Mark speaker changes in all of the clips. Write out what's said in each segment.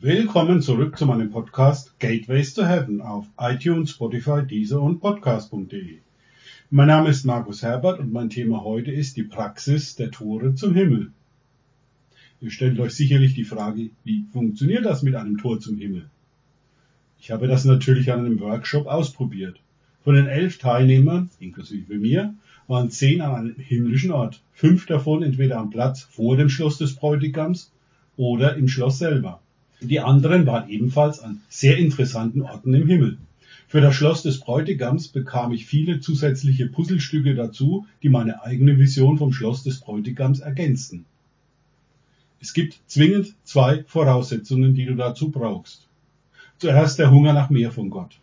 Speaker 1: Willkommen zurück zu meinem Podcast Gateways to Heaven auf iTunes, Spotify, Deezer und Podcast.de. Mein Name ist Markus Herbert und mein Thema heute ist die Praxis der Tore zum Himmel. Ihr stellt euch sicherlich die Frage, wie funktioniert das mit einem Tor zum Himmel? Ich habe das natürlich an einem Workshop ausprobiert. Von den elf Teilnehmern, inklusive mir, waren zehn an einem himmlischen Ort. Fünf davon entweder am Platz vor dem Schloss des Bräutigams oder im Schloss selber. Die anderen waren ebenfalls an sehr interessanten Orten im Himmel. Für das Schloss des Bräutigams bekam ich viele zusätzliche Puzzlestücke dazu, die meine eigene Vision vom Schloss des Bräutigams ergänzten. Es gibt zwingend zwei Voraussetzungen, die du dazu brauchst. Zuerst der Hunger nach mehr von Gott.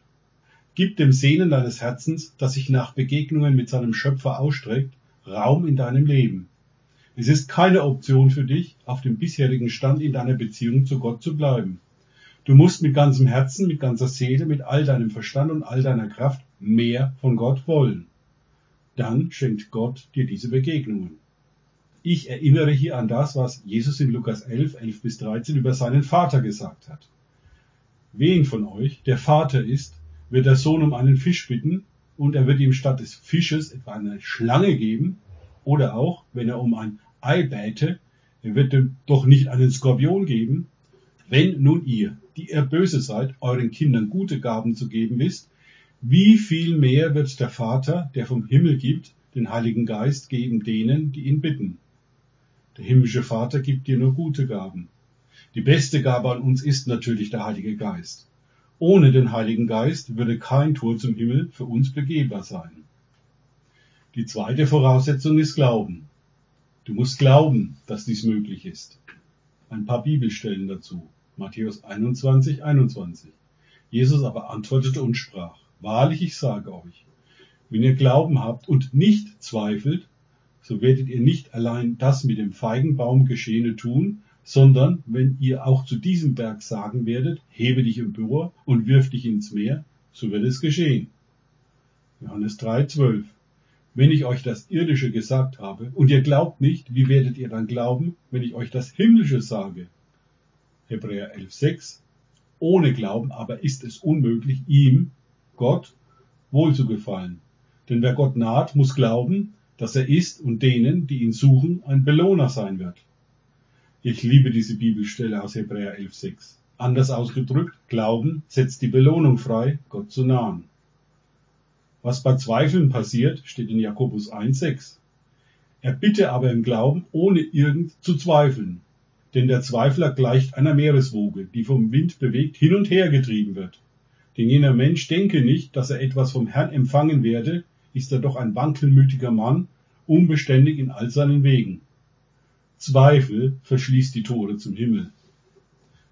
Speaker 1: Gib dem Sehnen deines Herzens, das sich nach Begegnungen mit seinem Schöpfer ausstreckt, Raum in deinem Leben. Es ist keine Option für dich, auf dem bisherigen Stand in deiner Beziehung zu Gott zu bleiben. Du musst mit ganzem Herzen, mit ganzer Seele, mit all deinem Verstand und all deiner Kraft mehr von Gott wollen. Dann schenkt Gott dir diese Begegnungen. Ich erinnere hier an das, was Jesus in Lukas 11, 11 bis 13 über seinen Vater gesagt hat. Wen von euch der Vater ist, wird der Sohn um einen Fisch bitten und er wird ihm statt des Fisches etwa eine Schlange geben oder auch, wenn er um ein Ei er wird doch nicht einen Skorpion geben. Wenn nun ihr, die ihr böse seid, euren Kindern gute Gaben zu geben wisst, wie viel mehr wird der Vater, der vom Himmel gibt, den Heiligen Geist geben denen, die ihn bitten. Der himmlische Vater gibt dir nur gute Gaben. Die beste Gabe an uns ist natürlich der Heilige Geist. Ohne den Heiligen Geist würde kein Tor zum Himmel für uns begehbar sein. Die zweite Voraussetzung ist Glauben. Du musst glauben, dass dies möglich ist. Ein paar Bibelstellen dazu. Matthäus 21, 21. Jesus aber antwortete und sprach, Wahrlich, ich sage euch, wenn ihr Glauben habt und nicht zweifelt, so werdet ihr nicht allein das mit dem Feigenbaum Geschehene tun, sondern wenn ihr auch zu diesem Berg sagen werdet, hebe dich empor und wirf dich ins Meer, so wird es geschehen. Johannes 3, 12. Wenn ich euch das Irdische gesagt habe und ihr glaubt nicht, wie werdet ihr dann glauben, wenn ich euch das Himmlische sage? Hebräer 11,6 Ohne Glauben aber ist es unmöglich, ihm, Gott, wohlzugefallen. Denn wer Gott naht, muss glauben, dass er ist und denen, die ihn suchen, ein Belohner sein wird. Ich liebe diese Bibelstelle aus Hebräer 11,6. Anders ausgedrückt, Glauben setzt die Belohnung frei, Gott zu nahen. Was bei Zweifeln passiert, steht in Jakobus 1,6. Er bitte aber im Glauben, ohne irgend zu zweifeln. Denn der Zweifler gleicht einer Meereswoge, die vom Wind bewegt hin und her getrieben wird. Denn jener Mensch denke nicht, dass er etwas vom Herrn empfangen werde, ist er doch ein wankelmütiger Mann, unbeständig in all seinen Wegen. Zweifel verschließt die Tore zum Himmel.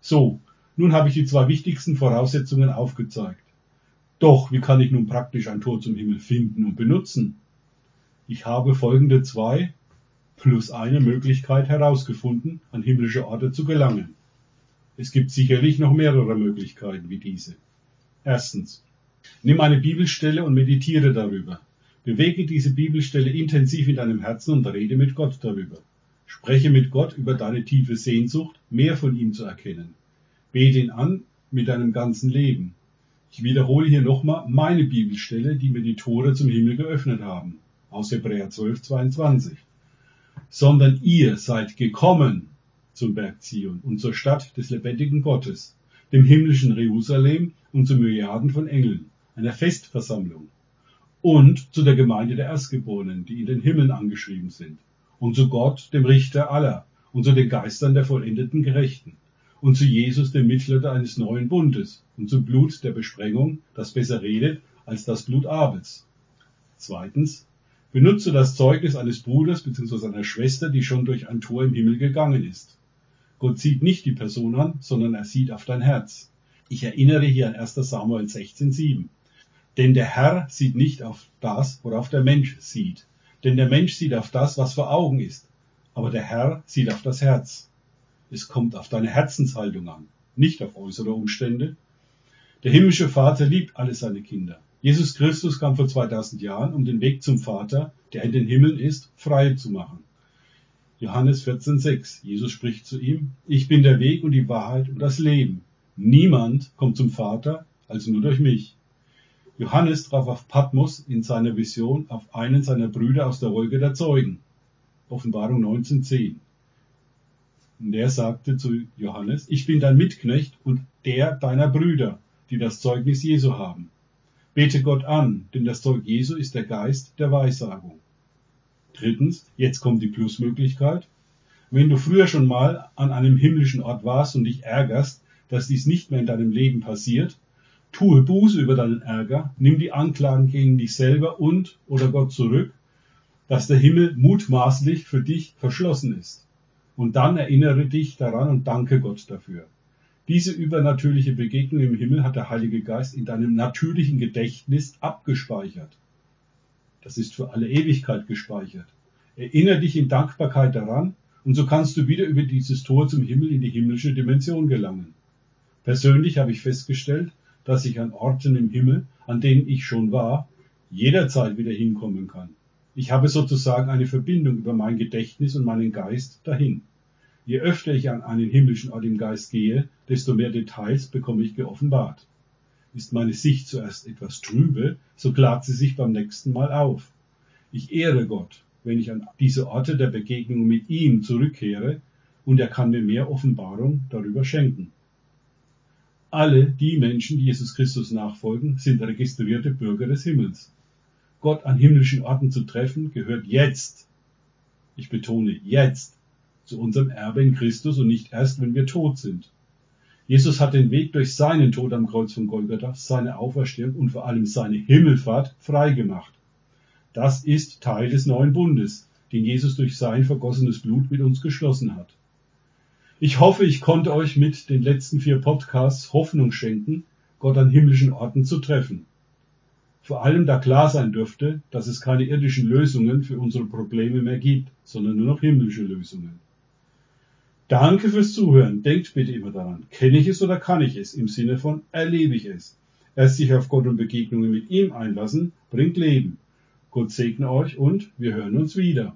Speaker 1: So, nun habe ich die zwei wichtigsten Voraussetzungen aufgezeigt. Doch, wie kann ich nun praktisch ein Tor zum Himmel finden und benutzen? Ich habe folgende zwei plus eine Möglichkeit herausgefunden, an himmlische Orte zu gelangen. Es gibt sicherlich noch mehrere Möglichkeiten wie diese. Erstens. Nimm eine Bibelstelle und meditiere darüber. Bewege diese Bibelstelle intensiv in deinem Herzen und rede mit Gott darüber. Spreche mit Gott über deine tiefe Sehnsucht, mehr von ihm zu erkennen. Bete ihn an mit deinem ganzen Leben. Ich wiederhole hier nochmal meine Bibelstelle, die mir die Tore zum Himmel geöffnet haben, aus Hebräer 12, 22. Sondern ihr seid gekommen zum Berg Zion und zur Stadt des lebendigen Gottes, dem himmlischen Jerusalem und zu Milliarden von Engeln, einer Festversammlung, und zu der Gemeinde der Erstgeborenen, die in den Himmeln angeschrieben sind, und zu Gott, dem Richter aller, und zu den Geistern der vollendeten Gerechten, und zu Jesus, dem Mittler eines neuen Bundes, und zum Blut der Besprengung, das besser redet als das Blut Abels. Zweitens, benutze das Zeugnis eines Bruders bzw. einer Schwester, die schon durch ein Tor im Himmel gegangen ist. Gott sieht nicht die Person an, sondern er sieht auf dein Herz. Ich erinnere hier an 1 Samuel 16,7. Denn der Herr sieht nicht auf das, worauf der Mensch sieht. Denn der Mensch sieht auf das, was vor Augen ist. Aber der Herr sieht auf das Herz. Es kommt auf deine Herzenshaltung an, nicht auf äußere Umstände. Der himmlische Vater liebt alle seine Kinder. Jesus Christus kam vor 2000 Jahren, um den Weg zum Vater, der in den Himmeln ist, frei zu machen. Johannes 14,6. Jesus spricht zu ihm, ich bin der Weg und die Wahrheit und das Leben. Niemand kommt zum Vater als nur durch mich. Johannes traf auf Patmos in seiner Vision auf einen seiner Brüder aus der Wolke der Zeugen. Offenbarung 19,10. Und er sagte zu Johannes, ich bin dein Mitknecht und der deiner Brüder, die das Zeugnis Jesu haben. Bete Gott an, denn das Zeug Jesu ist der Geist der Weissagung. Drittens, jetzt kommt die Plusmöglichkeit. Wenn du früher schon mal an einem himmlischen Ort warst und dich ärgerst, dass dies nicht mehr in deinem Leben passiert, tue Buße über deinen Ärger, nimm die Anklagen gegen dich selber und oder Gott zurück, dass der Himmel mutmaßlich für dich verschlossen ist. Und dann erinnere dich daran und danke Gott dafür. Diese übernatürliche Begegnung im Himmel hat der Heilige Geist in deinem natürlichen Gedächtnis abgespeichert. Das ist für alle Ewigkeit gespeichert. Erinnere dich in Dankbarkeit daran und so kannst du wieder über dieses Tor zum Himmel in die himmlische Dimension gelangen. Persönlich habe ich festgestellt, dass ich an Orten im Himmel, an denen ich schon war, jederzeit wieder hinkommen kann. Ich habe sozusagen eine Verbindung über mein Gedächtnis und meinen Geist dahin. Je öfter ich an einen himmlischen Ort im Geist gehe, desto mehr Details bekomme ich geoffenbart. Ist meine Sicht zuerst etwas trübe, so klart sie sich beim nächsten Mal auf. Ich ehre Gott, wenn ich an diese Orte der Begegnung mit ihm zurückkehre, und er kann mir mehr Offenbarung darüber schenken. Alle die Menschen, die Jesus Christus nachfolgen, sind registrierte Bürger des Himmels. Gott an himmlischen Orten zu treffen, gehört jetzt, ich betone jetzt, zu unserem Erbe in Christus und nicht erst, wenn wir tot sind. Jesus hat den Weg durch seinen Tod am Kreuz von Golgatha, seine Auferstehung und vor allem seine Himmelfahrt freigemacht. Das ist Teil des neuen Bundes, den Jesus durch sein vergossenes Blut mit uns geschlossen hat. Ich hoffe, ich konnte euch mit den letzten vier Podcasts Hoffnung schenken, Gott an himmlischen Orten zu treffen. Vor allem da klar sein dürfte, dass es keine irdischen Lösungen für unsere Probleme mehr gibt, sondern nur noch himmlische Lösungen. Danke fürs Zuhören. Denkt bitte immer daran, kenne ich es oder kann ich es? Im Sinne von erlebe ich es. Erst sich auf Gott und Begegnungen mit ihm einlassen, bringt Leben. Gott segne euch und wir hören uns wieder.